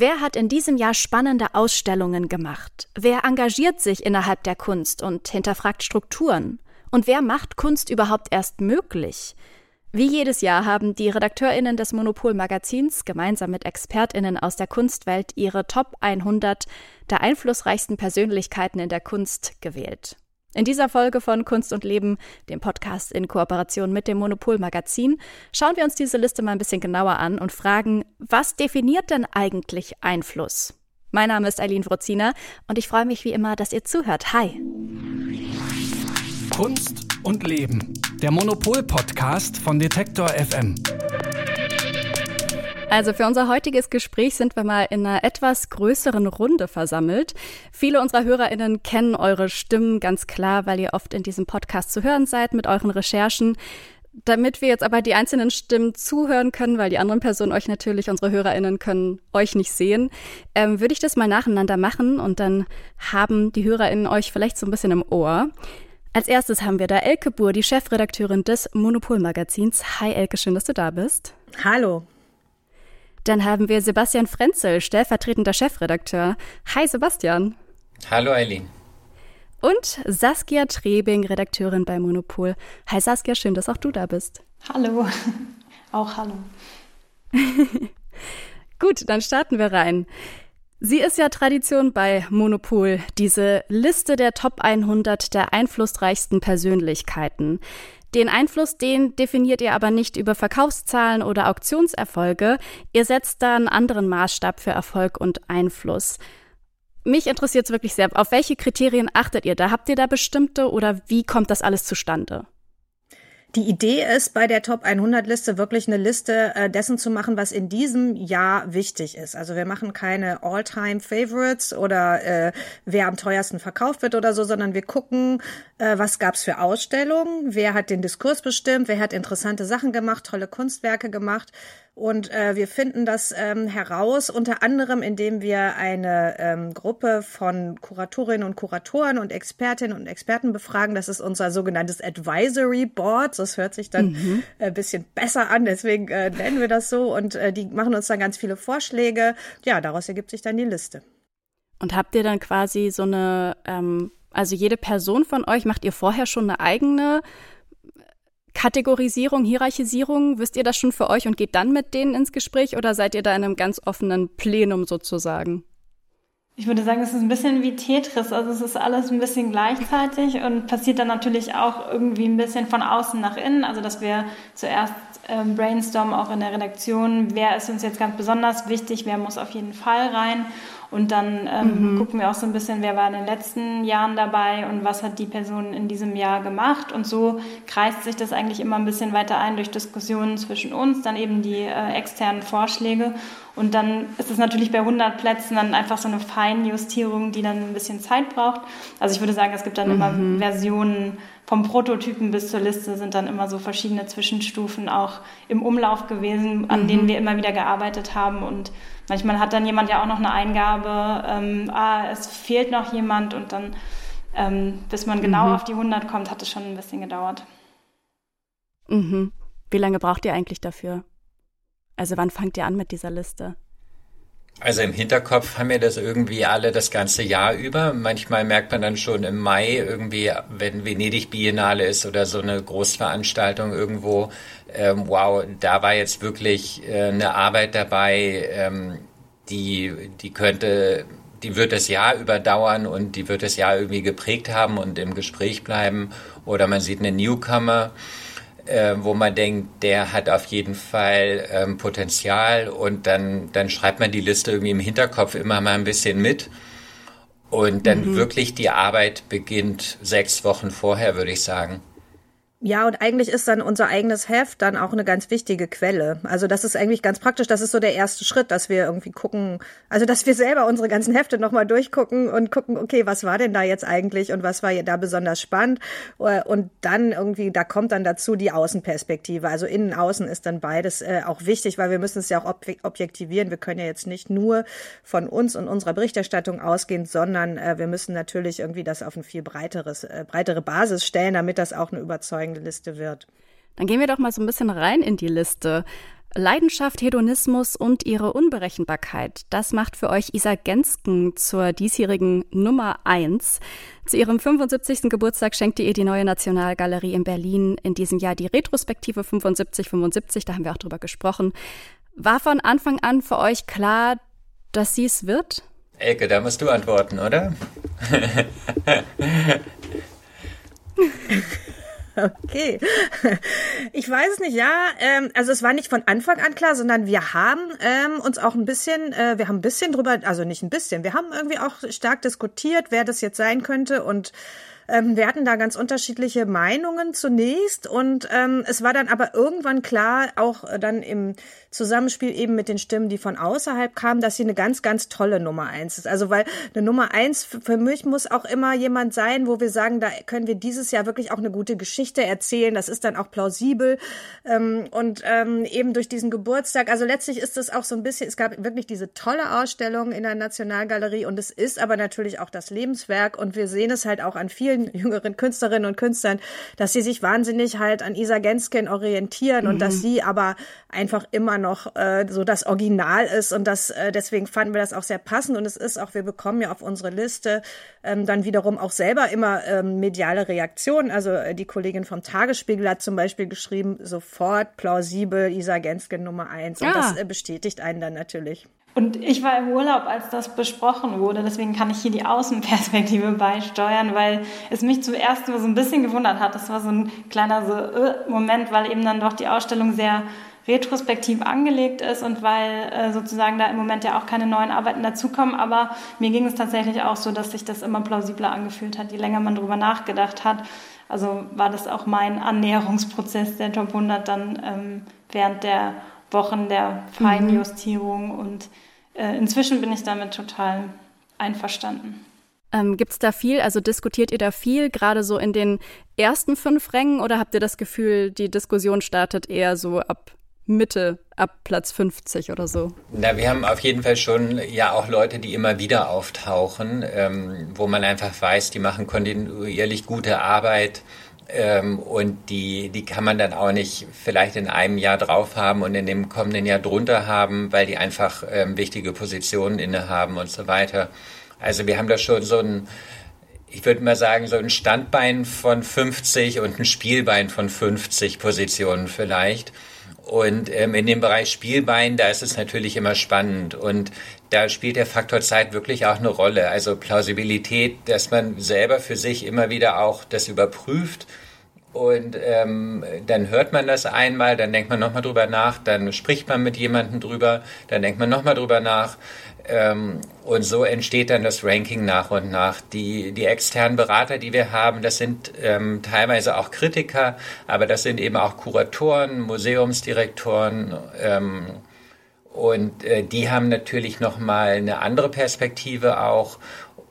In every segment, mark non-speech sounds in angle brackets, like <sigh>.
Wer hat in diesem Jahr spannende Ausstellungen gemacht? Wer engagiert sich innerhalb der Kunst und hinterfragt Strukturen? Und wer macht Kunst überhaupt erst möglich? Wie jedes Jahr haben die RedakteurInnen des Monopol-Magazins gemeinsam mit ExpertInnen aus der Kunstwelt ihre Top 100 der einflussreichsten Persönlichkeiten in der Kunst gewählt. In dieser Folge von Kunst und Leben, dem Podcast in Kooperation mit dem Monopol Magazin, schauen wir uns diese Liste mal ein bisschen genauer an und fragen, was definiert denn eigentlich Einfluss? Mein Name ist Eileen Wrozina und ich freue mich wie immer, dass ihr zuhört. Hi! Kunst und Leben, der Monopol-Podcast von Detektor FM. Also für unser heutiges Gespräch sind wir mal in einer etwas größeren Runde versammelt. Viele unserer Hörerinnen kennen eure Stimmen ganz klar, weil ihr oft in diesem Podcast zu hören seid mit euren Recherchen. Damit wir jetzt aber die einzelnen Stimmen zuhören können, weil die anderen Personen euch natürlich, unsere HörerInnen können euch nicht sehen, ähm, würde ich das mal nacheinander machen und dann haben die HörerInnen euch vielleicht so ein bisschen im Ohr. Als erstes haben wir da Elke Buhr, die Chefredakteurin des Monopol-Magazins. Hi Elke, schön, dass du da bist. Hallo. Dann haben wir Sebastian Frenzel, stellvertretender Chefredakteur. Hi Sebastian. Hallo Eileen. Und Saskia Trebing, Redakteurin bei Monopol. Hi Saskia, schön, dass auch du da bist. Hallo. <laughs> Auch hallo. <laughs> Gut, dann starten wir rein. Sie ist ja Tradition bei Monopol, diese Liste der Top 100 der einflussreichsten Persönlichkeiten. Den Einfluss, den definiert ihr aber nicht über Verkaufszahlen oder Auktionserfolge. Ihr setzt da einen anderen Maßstab für Erfolg und Einfluss. Mich interessiert es wirklich sehr. Auf welche Kriterien achtet ihr da? Habt ihr da bestimmte oder wie kommt das alles zustande? Die Idee ist, bei der Top 100 Liste wirklich eine Liste äh, dessen zu machen, was in diesem Jahr wichtig ist. Also wir machen keine All-Time Favorites oder äh, wer am teuersten verkauft wird oder so, sondern wir gucken, äh, was gab's für Ausstellungen, wer hat den Diskurs bestimmt, wer hat interessante Sachen gemacht, tolle Kunstwerke gemacht und äh, wir finden das ähm, heraus, unter anderem, indem wir eine ähm, Gruppe von Kuratorinnen und Kuratoren und Expertinnen und Experten befragen. Das ist unser sogenanntes Advisory Board. Das hört sich dann mhm. ein bisschen besser an, deswegen äh, nennen wir das so. Und äh, die machen uns dann ganz viele Vorschläge. Ja, daraus ergibt sich dann die Liste. Und habt ihr dann quasi so eine, ähm, also jede Person von euch, macht ihr vorher schon eine eigene Kategorisierung, Hierarchisierung? Wisst ihr das schon für euch und geht dann mit denen ins Gespräch oder seid ihr da in einem ganz offenen Plenum sozusagen? Ich würde sagen, es ist ein bisschen wie Tetris. Also es ist alles ein bisschen gleichzeitig und passiert dann natürlich auch irgendwie ein bisschen von außen nach innen. Also dass wir zuerst ähm, brainstormen, auch in der Redaktion, wer ist uns jetzt ganz besonders wichtig, wer muss auf jeden Fall rein. Und dann ähm, mhm. gucken wir auch so ein bisschen, wer war in den letzten Jahren dabei und was hat die Person in diesem Jahr gemacht. Und so kreist sich das eigentlich immer ein bisschen weiter ein durch Diskussionen zwischen uns, dann eben die äh, externen Vorschläge. Und dann ist es natürlich bei 100 Plätzen dann einfach so eine Feinjustierung, die dann ein bisschen Zeit braucht. Also ich würde sagen, es gibt dann mhm. immer Versionen vom Prototypen bis zur Liste sind dann immer so verschiedene Zwischenstufen auch im Umlauf gewesen, an mhm. denen wir immer wieder gearbeitet haben und Manchmal hat dann jemand ja auch noch eine Eingabe, ähm, ah, es fehlt noch jemand und dann, ähm, bis man genau mhm. auf die 100 kommt, hat es schon ein bisschen gedauert. Mhm. Wie lange braucht ihr eigentlich dafür? Also wann fangt ihr an mit dieser Liste? Also im Hinterkopf haben wir das irgendwie alle das ganze Jahr über. Manchmal merkt man dann schon im Mai irgendwie, wenn Venedig Biennale ist oder so eine Großveranstaltung irgendwo, ähm, wow, da war jetzt wirklich äh, eine Arbeit dabei, ähm, die, die könnte, die wird das Jahr überdauern und die wird das Jahr irgendwie geprägt haben und im Gespräch bleiben. Oder man sieht eine Newcomer äh, wo man denkt, der hat auf jeden Fall ähm, Potenzial und dann, dann schreibt man die Liste irgendwie im Hinterkopf immer mal ein bisschen mit. Und dann mhm. wirklich die Arbeit beginnt sechs Wochen vorher, würde ich sagen. Ja, und eigentlich ist dann unser eigenes Heft dann auch eine ganz wichtige Quelle. Also das ist eigentlich ganz praktisch. Das ist so der erste Schritt, dass wir irgendwie gucken, also dass wir selber unsere ganzen Hefte nochmal durchgucken und gucken, okay, was war denn da jetzt eigentlich und was war da besonders spannend? Und dann irgendwie, da kommt dann dazu die Außenperspektive. Also innen, außen ist dann beides äh, auch wichtig, weil wir müssen es ja auch objektivieren. Wir können ja jetzt nicht nur von uns und unserer Berichterstattung ausgehen, sondern äh, wir müssen natürlich irgendwie das auf ein viel breiteres, äh, breitere Basis stellen, damit das auch eine Überzeugung Liste wird. Dann gehen wir doch mal so ein bisschen rein in die Liste. Leidenschaft, Hedonismus und ihre Unberechenbarkeit, das macht für euch Isa Gensken zur diesjährigen Nummer eins. Zu ihrem 75. Geburtstag schenkte ihr die neue Nationalgalerie in Berlin in diesem Jahr die Retrospektive 75-75, da haben wir auch drüber gesprochen. War von Anfang an für euch klar, dass sie es wird? Elke, da musst du antworten, oder? <laughs> Okay. Ich weiß es nicht, ja. Ähm, also es war nicht von Anfang an klar, sondern wir haben ähm, uns auch ein bisschen, äh, wir haben ein bisschen drüber, also nicht ein bisschen, wir haben irgendwie auch stark diskutiert, wer das jetzt sein könnte und ähm, wir hatten da ganz unterschiedliche Meinungen zunächst und ähm, es war dann aber irgendwann klar, auch äh, dann im Zusammenspiel eben mit den Stimmen, die von außerhalb kamen, dass sie eine ganz, ganz tolle Nummer eins ist. Also weil eine Nummer eins für mich muss auch immer jemand sein, wo wir sagen, da können wir dieses Jahr wirklich auch eine gute Geschichte erzählen. Das ist dann auch plausibel ähm, und ähm, eben durch diesen Geburtstag. Also letztlich ist es auch so ein bisschen. Es gab wirklich diese tolle Ausstellung in der Nationalgalerie und es ist aber natürlich auch das Lebenswerk und wir sehen es halt auch an vielen <laughs> jüngeren Künstlerinnen und Künstlern, dass sie sich wahnsinnig halt an Isa Genskin orientieren mhm. und dass mhm. sie aber einfach immer noch äh, so das Original ist und das äh, deswegen fanden wir das auch sehr passend und es ist auch wir bekommen ja auf unsere Liste ähm, dann wiederum auch selber immer ähm, mediale Reaktionen. Also äh, die Kollegin vom Tagesspiegel hat zum Beispiel geschrieben sofort plausibel Isa Genskin Nummer eins und ja. das äh, bestätigt einen dann natürlich. Und ich war im Urlaub, als das besprochen wurde, deswegen kann ich hier die Außenperspektive <laughs> beisteuern, weil es mich zuerst so ein bisschen gewundert hat. Das war so ein kleiner so, äh, Moment, weil eben dann doch die Ausstellung sehr retrospektiv angelegt ist und weil äh, sozusagen da im Moment ja auch keine neuen Arbeiten dazukommen. Aber mir ging es tatsächlich auch so, dass sich das immer plausibler angefühlt hat, je länger man drüber nachgedacht hat. Also war das auch mein Annäherungsprozess der Top 100 dann ähm, während der Wochen der Feinjustierung mhm. und äh, inzwischen bin ich damit total einverstanden. Ähm, Gibt es da viel, also diskutiert ihr da viel, gerade so in den ersten fünf Rängen oder habt ihr das Gefühl, die Diskussion startet eher so ab Mitte, ab Platz 50 oder so? Na, wir haben auf jeden Fall schon ja auch Leute, die immer wieder auftauchen, ähm, wo man einfach weiß, die machen kontinuierlich gute Arbeit ähm, und die, die kann man dann auch nicht vielleicht in einem Jahr drauf haben und in dem kommenden Jahr drunter haben, weil die einfach ähm, wichtige Positionen innehaben und so weiter. Also wir haben da schon so ein, ich würde mal sagen, so ein Standbein von 50 und ein Spielbein von 50 Positionen vielleicht. Und ähm, in dem Bereich Spielbein, da ist es natürlich immer spannend. Und da spielt der Faktor Zeit wirklich auch eine Rolle. Also Plausibilität, dass man selber für sich immer wieder auch das überprüft. Und ähm, dann hört man das einmal, dann denkt man nochmal drüber nach, dann spricht man mit jemandem drüber, dann denkt man nochmal drüber nach. Ähm, und so entsteht dann das Ranking nach und nach. Die, die externen Berater, die wir haben, das sind ähm, teilweise auch Kritiker, aber das sind eben auch Kuratoren, Museumsdirektoren. Ähm, und äh, die haben natürlich nochmal eine andere Perspektive auch.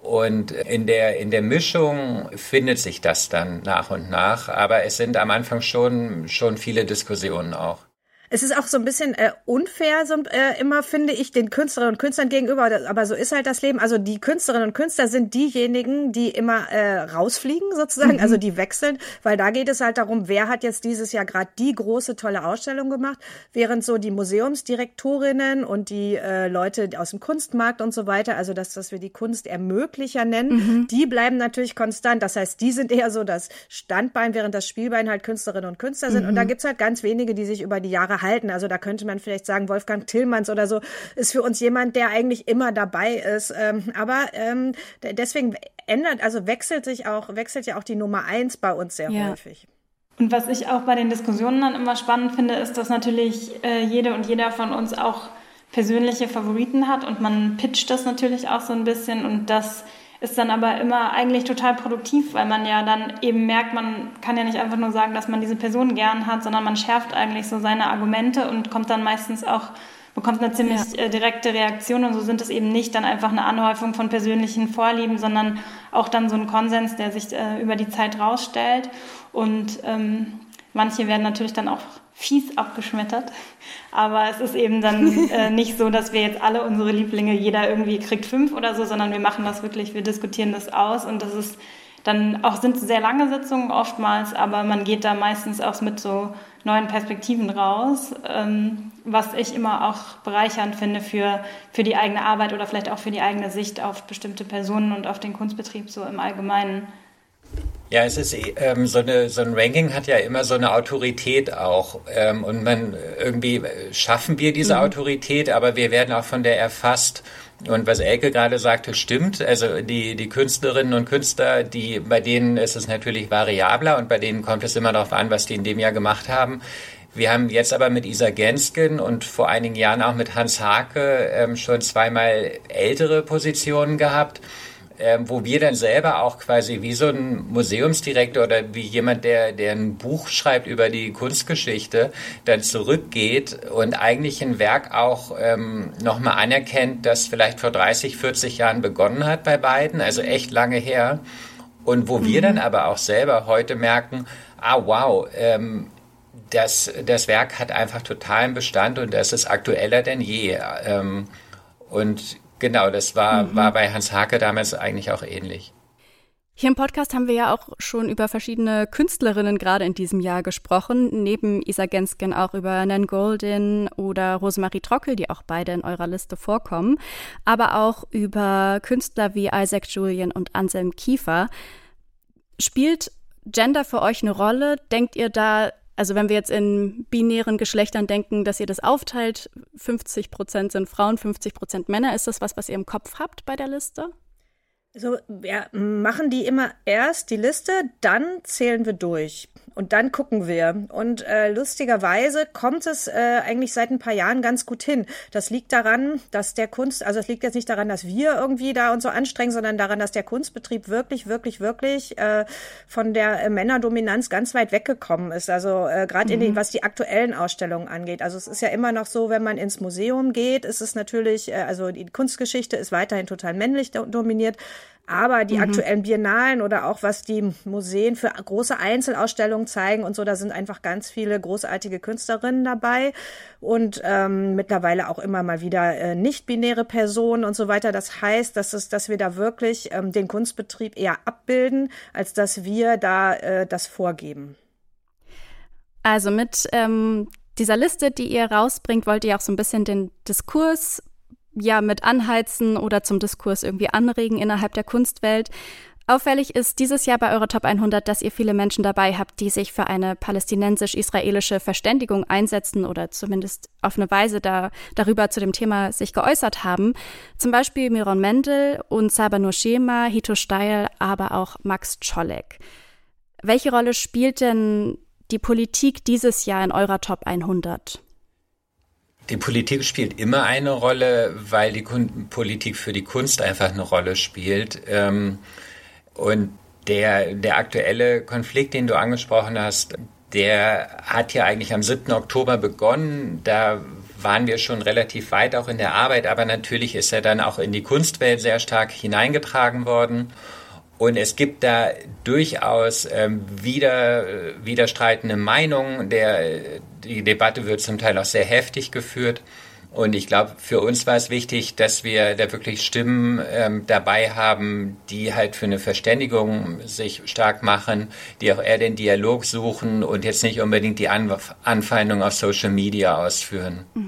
Und in der, in der Mischung findet sich das dann nach und nach. Aber es sind am Anfang schon, schon viele Diskussionen auch. Es ist auch so ein bisschen äh, unfair, so, äh, immer finde ich, den Künstlerinnen und Künstlern gegenüber, aber so ist halt das Leben. Also die Künstlerinnen und Künstler sind diejenigen, die immer äh, rausfliegen sozusagen, mhm. also die wechseln, weil da geht es halt darum, wer hat jetzt dieses Jahr gerade die große, tolle Ausstellung gemacht, während so die Museumsdirektorinnen und die äh, Leute aus dem Kunstmarkt und so weiter, also das, was wir die Kunstermöglicher nennen, mhm. die bleiben natürlich konstant. Das heißt, die sind eher so das Standbein, während das Spielbein halt Künstlerinnen und Künstler sind. Mhm. Und da gibt's halt ganz wenige, die sich über die Jahre halten. Also da könnte man vielleicht sagen, Wolfgang Tillmanns oder so ist für uns jemand, der eigentlich immer dabei ist. Ähm, aber ähm, deswegen ändert, also wechselt sich auch, wechselt ja auch die Nummer eins bei uns sehr ja. häufig. Und was ich auch bei den Diskussionen dann immer spannend finde, ist, dass natürlich äh, jede und jeder von uns auch persönliche Favoriten hat und man pitcht das natürlich auch so ein bisschen und das ist dann aber immer eigentlich total produktiv, weil man ja dann eben merkt, man kann ja nicht einfach nur sagen, dass man diese Person gern hat, sondern man schärft eigentlich so seine Argumente und kommt dann meistens auch bekommt eine ziemlich ja. Äh, direkte Reaktion und so sind es eben nicht dann einfach eine Anhäufung von persönlichen Vorlieben, sondern auch dann so ein Konsens, der sich äh, über die Zeit rausstellt und ähm, manche werden natürlich dann auch fies abgeschmettert. Aber es ist eben dann äh, <laughs> nicht so, dass wir jetzt alle unsere Lieblinge, jeder irgendwie kriegt fünf oder so, sondern wir machen das wirklich, wir diskutieren das aus und das ist dann auch, sind sehr lange Sitzungen oftmals, aber man geht da meistens auch mit so neuen Perspektiven raus, ähm, was ich immer auch bereichernd finde für, für die eigene Arbeit oder vielleicht auch für die eigene Sicht auf bestimmte Personen und auf den Kunstbetrieb so im Allgemeinen. Ja, es ist ähm, so, eine, so ein Ranking hat ja immer so eine Autorität auch. Ähm, und man irgendwie schaffen wir diese mhm. Autorität, aber wir werden auch von der erfasst. Und was Elke gerade sagte, stimmt. Also die, die Künstlerinnen und Künstler, die, bei denen ist es natürlich variabler und bei denen kommt es immer darauf an, was die in dem Jahr gemacht haben. Wir haben jetzt aber mit Isa Gensken und vor einigen Jahren auch mit Hans Hake ähm, schon zweimal ältere Positionen gehabt ähm, wo wir dann selber auch quasi wie so ein Museumsdirektor oder wie jemand, der, der ein Buch schreibt über die Kunstgeschichte, dann zurückgeht und eigentlich ein Werk auch ähm, nochmal anerkennt, das vielleicht vor 30, 40 Jahren begonnen hat bei beiden, also echt lange her. Und wo mhm. wir dann aber auch selber heute merken, ah wow, ähm, das, das Werk hat einfach totalen Bestand und das ist aktueller denn je. Ähm, und Genau, das war, mhm. war bei Hans Hake damals eigentlich auch ähnlich. Hier im Podcast haben wir ja auch schon über verschiedene Künstlerinnen gerade in diesem Jahr gesprochen. Neben Isa Gensken auch über Nan Goldin oder Rosemarie Trockel, die auch beide in eurer Liste vorkommen. Aber auch über Künstler wie Isaac Julian und Anselm Kiefer. Spielt Gender für euch eine Rolle? Denkt ihr da also wenn wir jetzt in binären Geschlechtern denken, dass ihr das aufteilt, 50 Prozent sind Frauen, 50 Prozent Männer, ist das was, was ihr im Kopf habt bei der Liste? So, ja, machen die immer erst die Liste, dann zählen wir durch. Und dann gucken wir. Und äh, lustigerweise kommt es äh, eigentlich seit ein paar Jahren ganz gut hin. Das liegt daran, dass der Kunst, also es liegt jetzt nicht daran, dass wir irgendwie da uns so anstrengen, sondern daran, dass der Kunstbetrieb wirklich, wirklich, wirklich äh, von der äh, Männerdominanz ganz weit weggekommen ist. Also äh, gerade mhm. in den, was die aktuellen Ausstellungen angeht. Also es ist ja immer noch so, wenn man ins Museum geht, ist es natürlich, äh, also die Kunstgeschichte ist weiterhin total männlich dominiert. Aber die mhm. aktuellen Biennalen oder auch was die Museen für große Einzelausstellungen zeigen und so, da sind einfach ganz viele großartige Künstlerinnen dabei und ähm, mittlerweile auch immer mal wieder äh, nicht-binäre Personen und so weiter. Das heißt, dass, es, dass wir da wirklich ähm, den Kunstbetrieb eher abbilden, als dass wir da äh, das vorgeben. Also mit ähm, dieser Liste, die ihr rausbringt, wollt ihr auch so ein bisschen den Diskurs ja mit anheizen oder zum Diskurs irgendwie anregen innerhalb der Kunstwelt. Auffällig ist dieses Jahr bei eurer Top 100, dass ihr viele Menschen dabei habt, die sich für eine palästinensisch-israelische Verständigung einsetzen oder zumindest auf eine Weise da, darüber zu dem Thema sich geäußert haben. Zum Beispiel Miron Mendel und Saba Nurshema, Hito Steil, aber auch Max Czolek. Welche Rolle spielt denn die Politik dieses Jahr in eurer Top 100? Die Politik spielt immer eine Rolle, weil die Politik für die Kunst einfach eine Rolle spielt. Ähm, und der, der aktuelle Konflikt, den du angesprochen hast, der hat ja eigentlich am 7. Oktober begonnen. Da waren wir schon relativ weit auch in der Arbeit, aber natürlich ist er dann auch in die Kunstwelt sehr stark hineingetragen worden. Und es gibt da durchaus ähm, wieder, widerstreitende Meinungen. Der, die Debatte wird zum Teil auch sehr heftig geführt. Und ich glaube, für uns war es wichtig, dass wir da wirklich Stimmen ähm, dabei haben, die halt für eine Verständigung sich stark machen, die auch eher den Dialog suchen und jetzt nicht unbedingt die Anf Anfeindung auf Social Media ausführen. Mhm.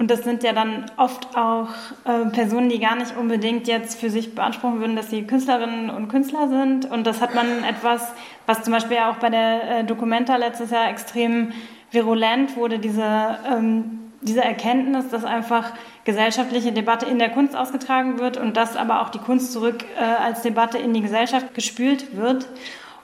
Und das sind ja dann oft auch äh, Personen, die gar nicht unbedingt jetzt für sich beanspruchen würden, dass sie Künstlerinnen und Künstler sind. Und das hat man etwas, was zum Beispiel auch bei der äh, Documenta letztes Jahr extrem virulent wurde, diese, ähm, diese Erkenntnis, dass einfach gesellschaftliche Debatte in der Kunst ausgetragen wird und dass aber auch die Kunst zurück äh, als Debatte in die Gesellschaft gespült wird.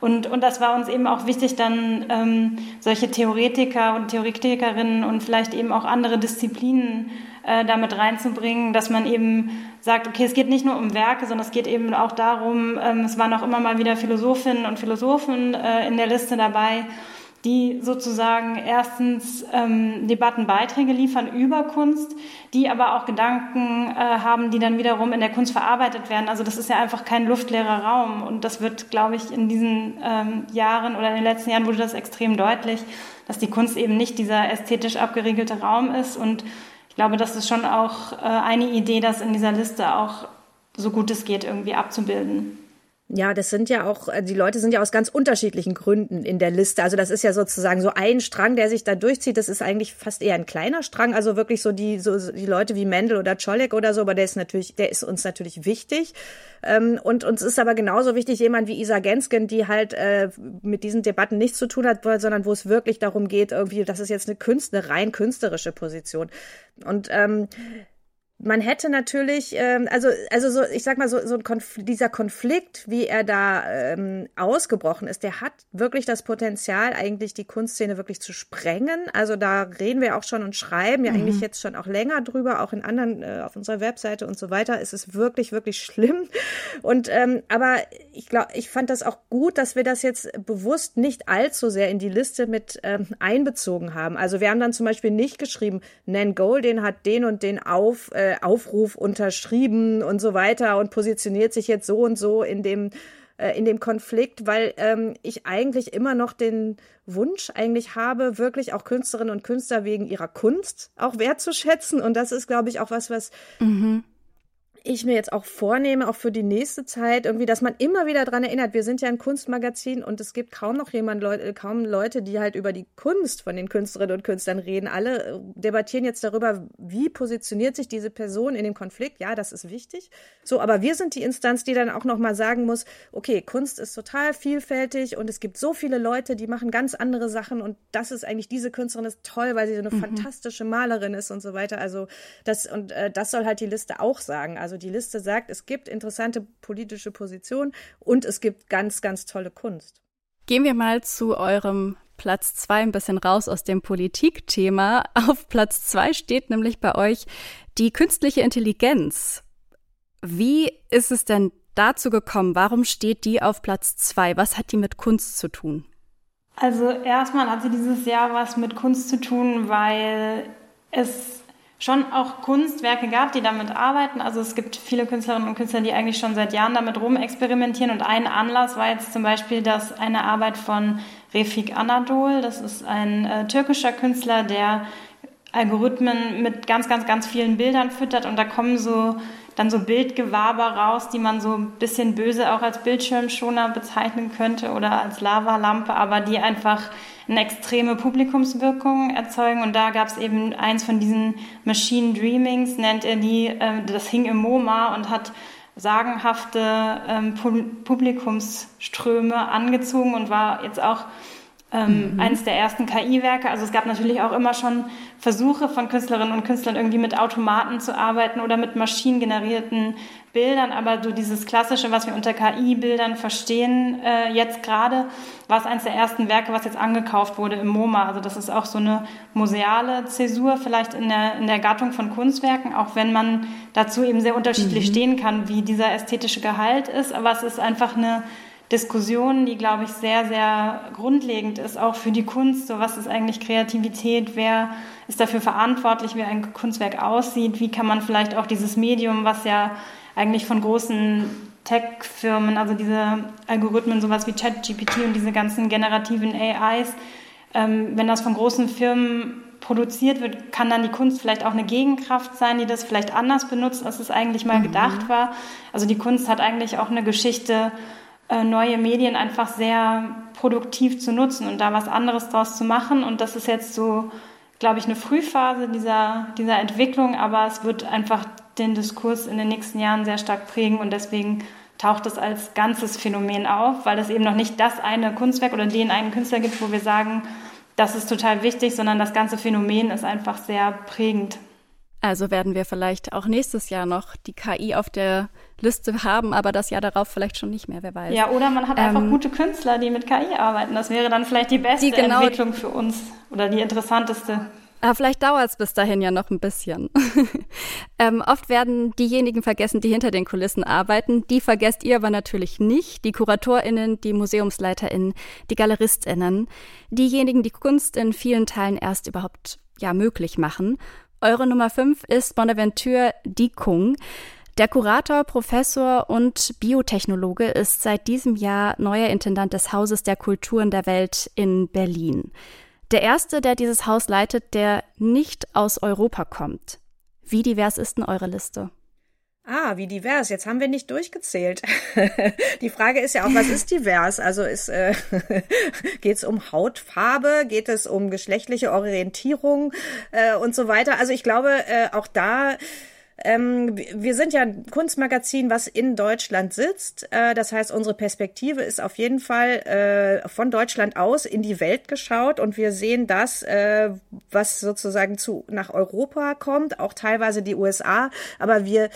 Und, und das war uns eben auch wichtig, dann ähm, solche Theoretiker und Theoretikerinnen und vielleicht eben auch andere Disziplinen äh, damit reinzubringen, dass man eben sagt, okay, es geht nicht nur um Werke, sondern es geht eben auch darum, ähm, es waren auch immer mal wieder Philosophinnen und Philosophen äh, in der Liste dabei die sozusagen erstens ähm, Debattenbeiträge liefern über Kunst, die aber auch Gedanken äh, haben, die dann wiederum in der Kunst verarbeitet werden. Also das ist ja einfach kein luftleerer Raum und das wird, glaube ich, in diesen ähm, Jahren oder in den letzten Jahren wurde das extrem deutlich, dass die Kunst eben nicht dieser ästhetisch abgeriegelte Raum ist und ich glaube, das ist schon auch äh, eine Idee, das in dieser Liste auch so gut es geht irgendwie abzubilden. Ja, das sind ja auch, äh, die Leute sind ja aus ganz unterschiedlichen Gründen in der Liste. Also das ist ja sozusagen so ein Strang, der sich da durchzieht. Das ist eigentlich fast eher ein kleiner Strang. Also wirklich so die, so die Leute wie Mendel oder Czolek oder so, aber der ist natürlich, der ist uns natürlich wichtig. Ähm, und uns ist aber genauso wichtig jemand wie Isa Gensken, die halt äh, mit diesen Debatten nichts zu tun hat, sondern wo es wirklich darum geht, irgendwie, das ist jetzt eine Künstler, rein künstlerische Position. Und ähm, man hätte natürlich, ähm, also, also so, ich sag mal, so, so ein Konf dieser Konflikt, wie er da ähm, ausgebrochen ist, der hat wirklich das Potenzial, eigentlich die Kunstszene wirklich zu sprengen. Also da reden wir auch schon und schreiben ja mhm. eigentlich jetzt schon auch länger drüber, auch in anderen, äh, auf unserer Webseite und so weiter. Es ist wirklich, wirklich schlimm. Und ähm, aber ich glaube, ich fand das auch gut, dass wir das jetzt bewusst nicht allzu sehr in die Liste mit ähm, einbezogen haben. Also wir haben dann zum Beispiel nicht geschrieben, Nan Goldin hat den und den auf. Äh, Aufruf unterschrieben und so weiter und positioniert sich jetzt so und so in dem äh, in dem Konflikt, weil ähm, ich eigentlich immer noch den Wunsch eigentlich habe, wirklich auch Künstlerinnen und Künstler wegen ihrer Kunst auch wertzuschätzen. Und das ist, glaube ich, auch was, was mhm ich mir jetzt auch vornehme, auch für die nächste Zeit, irgendwie, dass man immer wieder dran erinnert, wir sind ja ein Kunstmagazin und es gibt kaum noch jemand, Leute, kaum Leute, die halt über die Kunst von den Künstlerinnen und Künstlern reden. Alle äh, debattieren jetzt darüber, wie positioniert sich diese Person in dem Konflikt. Ja, das ist wichtig. So, aber wir sind die Instanz, die dann auch nochmal sagen muss, okay, Kunst ist total vielfältig und es gibt so viele Leute, die machen ganz andere Sachen und das ist eigentlich, diese Künstlerin ist toll, weil sie so eine mhm. fantastische Malerin ist und so weiter. Also das, und äh, das soll halt die Liste auch sagen. Also also die Liste sagt, es gibt interessante politische Positionen und es gibt ganz, ganz tolle Kunst. Gehen wir mal zu eurem Platz zwei ein bisschen raus aus dem Politikthema. <laughs> Auf Platz zwei steht nämlich bei euch die künstliche Intelligenz. Wie ist es denn dazu gekommen? Warum steht die auf Platz zwei? Was hat die mit Kunst zu tun? Also erstmal hat sie dieses Jahr was mit Kunst zu tun, weil es schon auch Kunstwerke gab, die damit arbeiten. Also es gibt viele Künstlerinnen und Künstler, die eigentlich schon seit Jahren damit rumexperimentieren. Und ein Anlass war jetzt zum Beispiel dass eine Arbeit von Refik Anadol. Das ist ein äh, türkischer Künstler, der Algorithmen mit ganz, ganz, ganz vielen Bildern füttert. Und da kommen so dann so Bildgewaber raus, die man so ein bisschen böse auch als Bildschirmschoner bezeichnen könnte oder als Lavalampe, aber die einfach eine extreme Publikumswirkung erzeugen. Und da gab es eben eins von diesen Machine Dreamings, nennt er die, äh, das hing im MoMA und hat sagenhafte ähm, Publikumsströme angezogen und war jetzt auch ähm, mhm. eines der ersten KI-Werke. Also es gab natürlich auch immer schon Versuche von Künstlerinnen und Künstlern irgendwie mit Automaten zu arbeiten oder mit maschinengenerierten Bildern, aber so dieses Klassische, was wir unter KI-Bildern verstehen, äh, jetzt gerade, war es eines der ersten Werke, was jetzt angekauft wurde im MoMA. Also das ist auch so eine museale Zäsur vielleicht in der, in der Gattung von Kunstwerken, auch wenn man dazu eben sehr unterschiedlich mhm. stehen kann, wie dieser ästhetische Gehalt ist. Aber es ist einfach eine Diskussion, die, glaube ich, sehr, sehr grundlegend ist, auch für die Kunst. So, was ist eigentlich Kreativität? Wer ist dafür verantwortlich, wie ein Kunstwerk aussieht? Wie kann man vielleicht auch dieses Medium, was ja eigentlich von großen Tech-Firmen, also diese Algorithmen, sowas wie ChatGPT und diese ganzen generativen AIs, ähm, wenn das von großen Firmen produziert wird, kann dann die Kunst vielleicht auch eine Gegenkraft sein, die das vielleicht anders benutzt, als es eigentlich mal mhm. gedacht war. Also die Kunst hat eigentlich auch eine Geschichte, neue Medien einfach sehr produktiv zu nutzen und da was anderes draus zu machen. Und das ist jetzt so, glaube ich, eine Frühphase dieser, dieser Entwicklung, aber es wird einfach den Diskurs in den nächsten Jahren sehr stark prägen und deswegen taucht es als ganzes Phänomen auf, weil es eben noch nicht das eine Kunstwerk oder den einen Künstler gibt, wo wir sagen, das ist total wichtig, sondern das ganze Phänomen ist einfach sehr prägend. Also werden wir vielleicht auch nächstes Jahr noch die KI auf der Liste haben, aber das Jahr darauf vielleicht schon nicht mehr, wer weiß. Ja, oder man hat einfach ähm, gute Künstler, die mit KI arbeiten. Das wäre dann vielleicht die beste die genau Entwicklung für uns oder die interessanteste. Aber vielleicht dauert es bis dahin ja noch ein bisschen. <laughs> ähm, oft werden diejenigen vergessen, die hinter den Kulissen arbeiten. Die vergesst ihr aber natürlich nicht. Die KuratorInnen, die MuseumsleiterInnen, die GaleristInnen. Diejenigen, die Kunst in vielen Teilen erst überhaupt ja möglich machen. Eure Nummer 5 ist Bonaventure Dikung. Der Kurator, Professor und Biotechnologe ist seit diesem Jahr neuer Intendant des Hauses der Kulturen der Welt in Berlin. Der erste, der dieses Haus leitet, der nicht aus Europa kommt. Wie divers ist denn eure Liste? Ah, wie divers. Jetzt haben wir nicht durchgezählt. <laughs> Die Frage ist ja auch, was ist divers? Also ist, äh, <laughs> geht es um Hautfarbe? Geht es um geschlechtliche Orientierung äh, und so weiter? Also ich glaube, äh, auch da ähm, wir sind ja ein Kunstmagazin, was in Deutschland sitzt. Äh, das heißt, unsere Perspektive ist auf jeden Fall äh, von Deutschland aus in die Welt geschaut und wir sehen das, äh, was sozusagen zu nach Europa kommt, auch teilweise die USA. Aber wir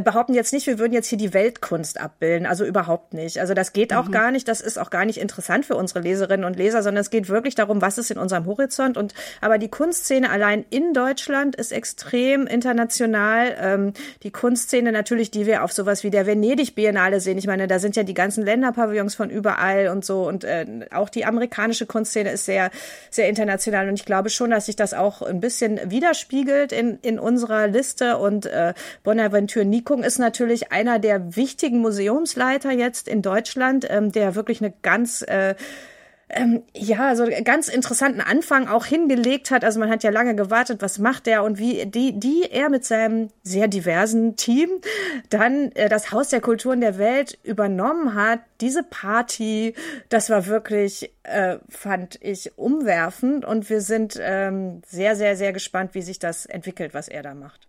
behaupten jetzt nicht, wir würden jetzt hier die Weltkunst abbilden. Also überhaupt nicht. Also das geht auch mhm. gar nicht. Das ist auch gar nicht interessant für unsere Leserinnen und Leser, sondern es geht wirklich darum, was ist in unserem Horizont. Und aber die Kunstszene allein in Deutschland ist extrem international. Ähm, die Kunstszene natürlich, die wir auf sowas wie der Venedig Biennale sehen. Ich meine, da sind ja die ganzen Länderpavillons von überall und so. Und äh, auch die amerikanische Kunstszene ist sehr, sehr international. Und ich glaube schon, dass sich das auch ein bisschen widerspiegelt in, in unserer Liste. Und äh, Bonaventure Nikung ist natürlich einer der wichtigen Museumsleiter jetzt in Deutschland, ähm, der wirklich eine ganz äh, ähm, ja, so ganz interessanten Anfang auch hingelegt hat. Also man hat ja lange gewartet, was macht der und wie die, die er mit seinem sehr diversen Team dann äh, das Haus der Kulturen der Welt übernommen hat. Diese Party, das war wirklich, äh, fand ich umwerfend und wir sind ähm, sehr, sehr, sehr gespannt, wie sich das entwickelt, was er da macht.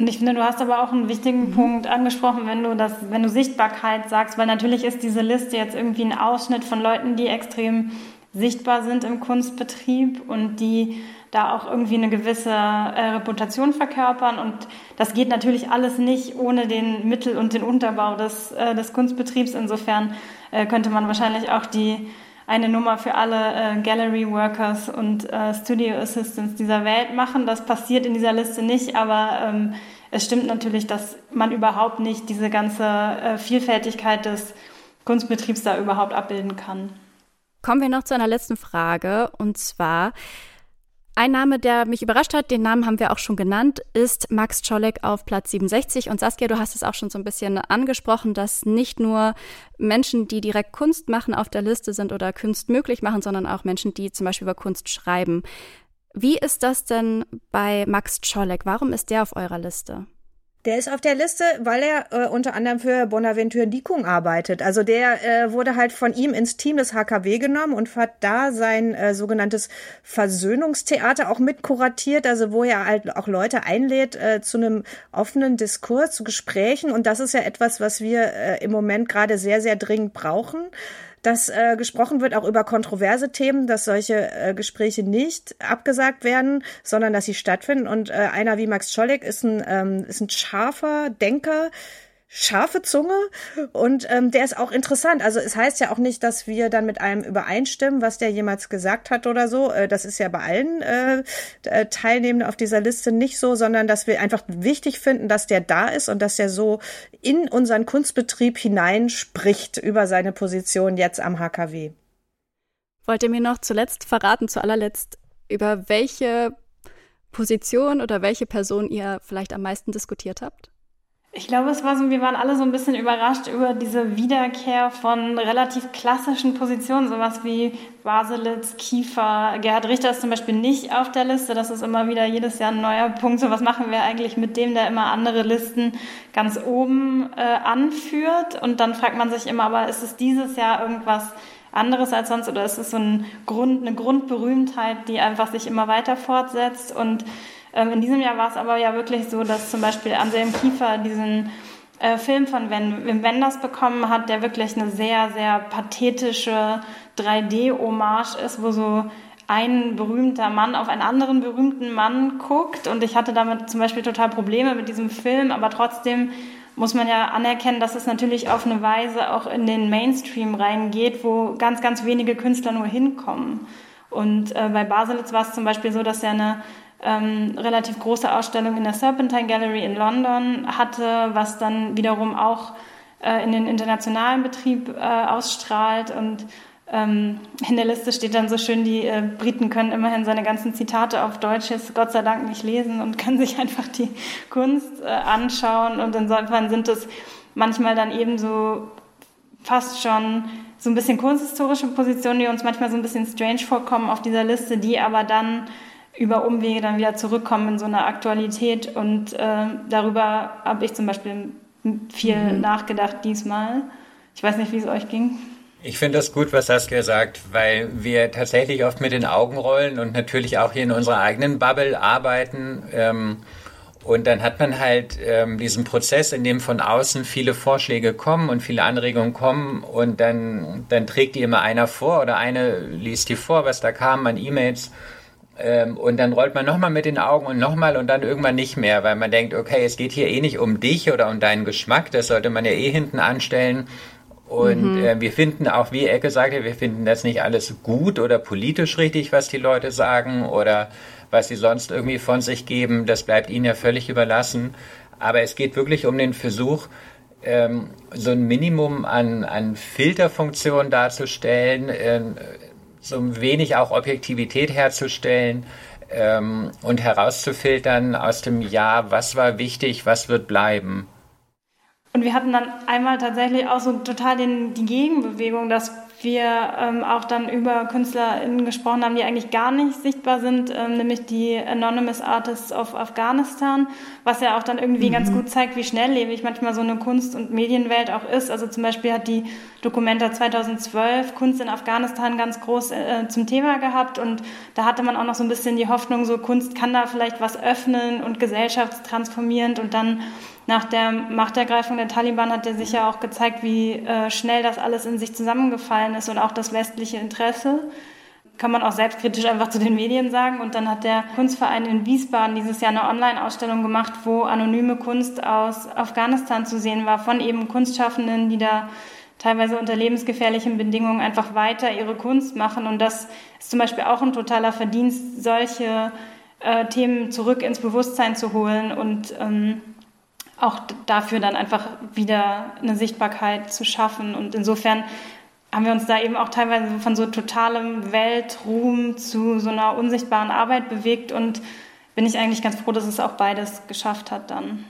Und ich finde, du hast aber auch einen wichtigen mhm. Punkt angesprochen, wenn du das, wenn du Sichtbarkeit sagst, weil natürlich ist diese Liste jetzt irgendwie ein Ausschnitt von Leuten, die extrem sichtbar sind im Kunstbetrieb und die da auch irgendwie eine gewisse äh, Reputation verkörpern. Und das geht natürlich alles nicht ohne den Mittel- und den Unterbau des, äh, des Kunstbetriebs. Insofern äh, könnte man wahrscheinlich auch die eine Nummer für alle äh, Gallery Workers und äh, Studio Assistants dieser Welt machen. Das passiert in dieser Liste nicht, aber ähm, es stimmt natürlich, dass man überhaupt nicht diese ganze äh, Vielfältigkeit des Kunstbetriebs da überhaupt abbilden kann. Kommen wir noch zu einer letzten Frage und zwar ein Name, der mich überrascht hat, den Namen haben wir auch schon genannt, ist Max Czolek auf Platz 67. Und Saskia, du hast es auch schon so ein bisschen angesprochen, dass nicht nur Menschen, die direkt Kunst machen, auf der Liste sind oder Kunst möglich machen, sondern auch Menschen, die zum Beispiel über Kunst schreiben. Wie ist das denn bei Max Czolek? Warum ist der auf eurer Liste? Der ist auf der Liste, weil er äh, unter anderem für Bonaventure Dikung arbeitet. Also der äh, wurde halt von ihm ins Team des HKW genommen und hat da sein äh, sogenanntes Versöhnungstheater auch mit kuratiert, also wo er halt auch Leute einlädt äh, zu einem offenen Diskurs, zu Gesprächen. Und das ist ja etwas, was wir äh, im Moment gerade sehr, sehr dringend brauchen dass äh, gesprochen wird auch über kontroverse Themen, dass solche äh, Gespräche nicht abgesagt werden, sondern dass sie stattfinden. Und äh, einer wie Max Scholleck ist ein, ähm, ist ein scharfer Denker, scharfe Zunge und ähm, der ist auch interessant. Also es heißt ja auch nicht, dass wir dann mit einem übereinstimmen, was der jemals gesagt hat oder so. Äh, das ist ja bei allen äh, äh, Teilnehmenden auf dieser Liste nicht so, sondern dass wir einfach wichtig finden, dass der da ist und dass der so in unseren Kunstbetrieb hineinspricht über seine Position jetzt am HKW. Wollt ihr mir noch zuletzt verraten, zu allerletzt, über welche Position oder welche Person ihr vielleicht am meisten diskutiert habt? Ich glaube, es war so, wir waren alle so ein bisschen überrascht über diese Wiederkehr von relativ klassischen Positionen, sowas wie Baselitz, Kiefer. Gerhard Richter ist zum Beispiel nicht auf der Liste. Das ist immer wieder jedes Jahr ein neuer Punkt. So, was machen wir eigentlich mit dem, der immer andere Listen ganz oben äh, anführt? Und dann fragt man sich immer, aber ist es dieses Jahr irgendwas anderes als sonst oder ist es so ein Grund, eine Grundberühmtheit, die einfach sich immer weiter fortsetzt und in diesem Jahr war es aber ja wirklich so, dass zum Beispiel Anselm Kiefer diesen äh, Film von Wim Wenders bekommen hat, der wirklich eine sehr, sehr pathetische 3D-Hommage ist, wo so ein berühmter Mann auf einen anderen berühmten Mann guckt. Und ich hatte damit zum Beispiel total Probleme mit diesem Film, aber trotzdem muss man ja anerkennen, dass es natürlich auf eine Weise auch in den Mainstream reingeht, wo ganz, ganz wenige Künstler nur hinkommen. Und äh, bei Baselitz war es zum Beispiel so, dass er eine ähm, relativ große Ausstellung in der Serpentine Gallery in London hatte, was dann wiederum auch äh, in den internationalen Betrieb äh, ausstrahlt. Und ähm, in der Liste steht dann so schön, die äh, Briten können immerhin seine ganzen Zitate auf Deutsch jetzt Gott sei Dank nicht lesen und können sich einfach die Kunst äh, anschauen. Und insofern sind es manchmal dann eben so fast schon so ein bisschen kunsthistorische Positionen, die uns manchmal so ein bisschen strange vorkommen auf dieser Liste, die aber dann über Umwege dann wieder zurückkommen in so eine Aktualität. Und äh, darüber habe ich zum Beispiel viel mhm. nachgedacht diesmal. Ich weiß nicht, wie es euch ging. Ich finde das gut, was Saskia sagt, weil wir tatsächlich oft mit den Augen rollen und natürlich auch hier in unserer eigenen Bubble arbeiten. Ähm, und dann hat man halt ähm, diesen Prozess, in dem von außen viele Vorschläge kommen und viele Anregungen kommen und dann, dann trägt die immer einer vor oder eine liest die vor, was da kam an E-Mails. Ähm, und dann rollt man nochmal mit den Augen und nochmal und dann irgendwann nicht mehr, weil man denkt, okay, es geht hier eh nicht um dich oder um deinen Geschmack, das sollte man ja eh hinten anstellen. Und mhm. äh, wir finden auch, wie Ecke sagte, wir finden das nicht alles gut oder politisch richtig, was die Leute sagen oder was sie sonst irgendwie von sich geben, das bleibt ihnen ja völlig überlassen. Aber es geht wirklich um den Versuch, ähm, so ein Minimum an, an Filterfunktion darzustellen, äh, so wenig auch Objektivität herzustellen ähm, und herauszufiltern aus dem Ja, was war wichtig, was wird bleiben. Und wir hatten dann einmal tatsächlich auch so total den, die Gegenbewegung, dass wir ähm, auch dann über KünstlerInnen gesprochen haben, die eigentlich gar nicht sichtbar sind, ähm, nämlich die Anonymous Artists of Afghanistan, was ja auch dann irgendwie mhm. ganz gut zeigt, wie schnelllebig manchmal so eine Kunst- und Medienwelt auch ist. Also zum Beispiel hat die Dokumenta 2012 Kunst in Afghanistan ganz groß äh, zum Thema gehabt und da hatte man auch noch so ein bisschen die Hoffnung, so Kunst kann da vielleicht was öffnen und gesellschaftstransformierend und dann nach der Machtergreifung der Taliban hat er sich ja auch gezeigt, wie äh, schnell das alles in sich zusammengefallen ist und auch das westliche Interesse. Kann man auch selbstkritisch einfach zu den Medien sagen. Und dann hat der Kunstverein in Wiesbaden dieses Jahr eine Online-Ausstellung gemacht, wo anonyme Kunst aus Afghanistan zu sehen war, von eben Kunstschaffenden, die da teilweise unter lebensgefährlichen Bedingungen einfach weiter ihre Kunst machen. Und das ist zum Beispiel auch ein totaler Verdienst, solche äh, Themen zurück ins Bewusstsein zu holen und ähm, auch dafür dann einfach wieder eine Sichtbarkeit zu schaffen. Und insofern haben wir uns da eben auch teilweise von so totalem Weltruhm zu so einer unsichtbaren Arbeit bewegt und bin ich eigentlich ganz froh, dass es auch beides geschafft hat dann.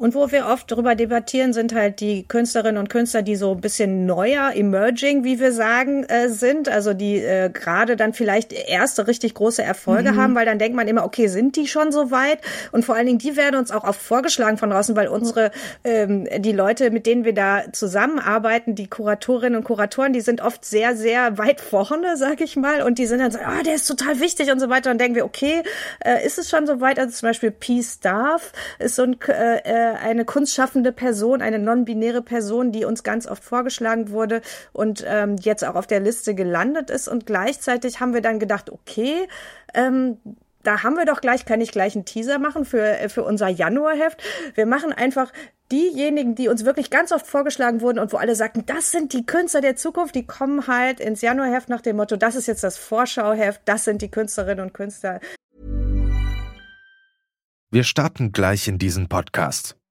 Und wo wir oft darüber debattieren, sind halt die Künstlerinnen und Künstler, die so ein bisschen neuer, emerging, wie wir sagen, äh, sind. Also die äh, gerade dann vielleicht erste richtig große Erfolge mhm. haben, weil dann denkt man immer, okay, sind die schon so weit? Und vor allen Dingen, die werden uns auch oft vorgeschlagen von draußen, weil unsere, ähm, die Leute, mit denen wir da zusammenarbeiten, die Kuratorinnen und Kuratoren, die sind oft sehr, sehr weit vorne, sag ich mal. Und die sind dann so, ah, der ist total wichtig und so weiter. Und denken wir, okay, äh, ist es schon so weit? Also zum Beispiel Peace Staff ist so ein äh, äh eine kunstschaffende Person, eine non-binäre Person, die uns ganz oft vorgeschlagen wurde und ähm, jetzt auch auf der Liste gelandet ist. Und gleichzeitig haben wir dann gedacht, okay, ähm, da haben wir doch gleich, kann ich gleich einen Teaser machen für, äh, für unser Januarheft. Wir machen einfach diejenigen, die uns wirklich ganz oft vorgeschlagen wurden und wo alle sagten, das sind die Künstler der Zukunft, die kommen halt ins Januarheft nach dem Motto, das ist jetzt das Vorschauheft, das sind die Künstlerinnen und Künstler. Wir starten gleich in diesen Podcast.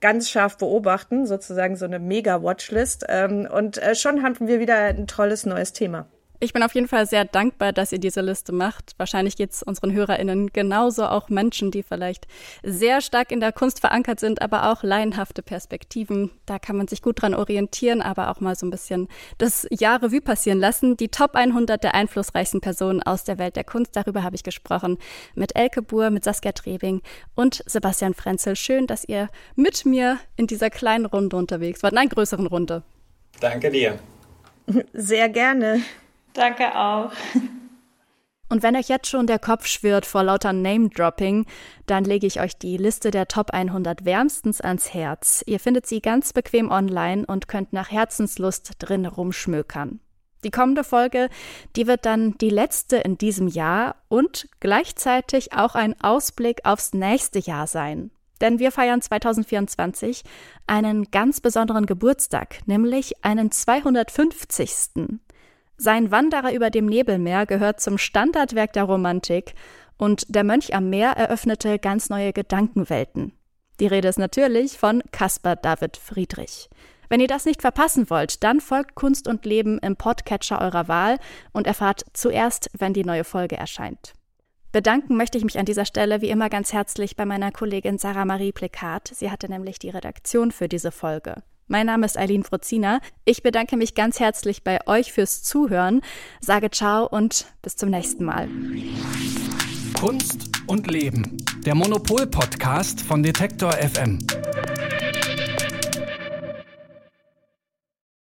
ganz scharf beobachten, sozusagen so eine Mega-Watchlist. Ähm, und äh, schon hatten wir wieder ein tolles neues Thema. Ich bin auf jeden Fall sehr dankbar, dass ihr diese Liste macht. Wahrscheinlich geht es unseren HörerInnen genauso, auch Menschen, die vielleicht sehr stark in der Kunst verankert sind, aber auch laienhafte Perspektiven. Da kann man sich gut dran orientieren, aber auch mal so ein bisschen das Jahr Revue passieren lassen. Die Top 100 der einflussreichsten Personen aus der Welt der Kunst, darüber habe ich gesprochen. Mit Elke Buhr, mit Saskia Trebing und Sebastian Frenzel. Schön, dass ihr mit mir in dieser kleinen Runde unterwegs wart, in einer größeren Runde. Danke dir. Sehr gerne. Danke auch. Und wenn euch jetzt schon der Kopf schwirrt vor lauter Name-Dropping, dann lege ich euch die Liste der Top 100 wärmstens ans Herz. Ihr findet sie ganz bequem online und könnt nach Herzenslust drin rumschmökern. Die kommende Folge, die wird dann die letzte in diesem Jahr und gleichzeitig auch ein Ausblick aufs nächste Jahr sein. Denn wir feiern 2024 einen ganz besonderen Geburtstag, nämlich einen 250. Sein Wanderer über dem Nebelmeer gehört zum Standardwerk der Romantik und der Mönch am Meer eröffnete ganz neue Gedankenwelten. Die Rede ist natürlich von Caspar David Friedrich. Wenn ihr das nicht verpassen wollt, dann folgt Kunst und Leben im Podcatcher eurer Wahl und erfahrt zuerst, wenn die neue Folge erscheint. Bedanken möchte ich mich an dieser Stelle wie immer ganz herzlich bei meiner Kollegin Sarah Marie Plekat. Sie hatte nämlich die Redaktion für diese Folge. Mein Name ist Eileen Frozina. Ich bedanke mich ganz herzlich bei euch fürs Zuhören, sage ciao und bis zum nächsten Mal. Kunst und Leben. Der Monopol-Podcast von Detektor FM.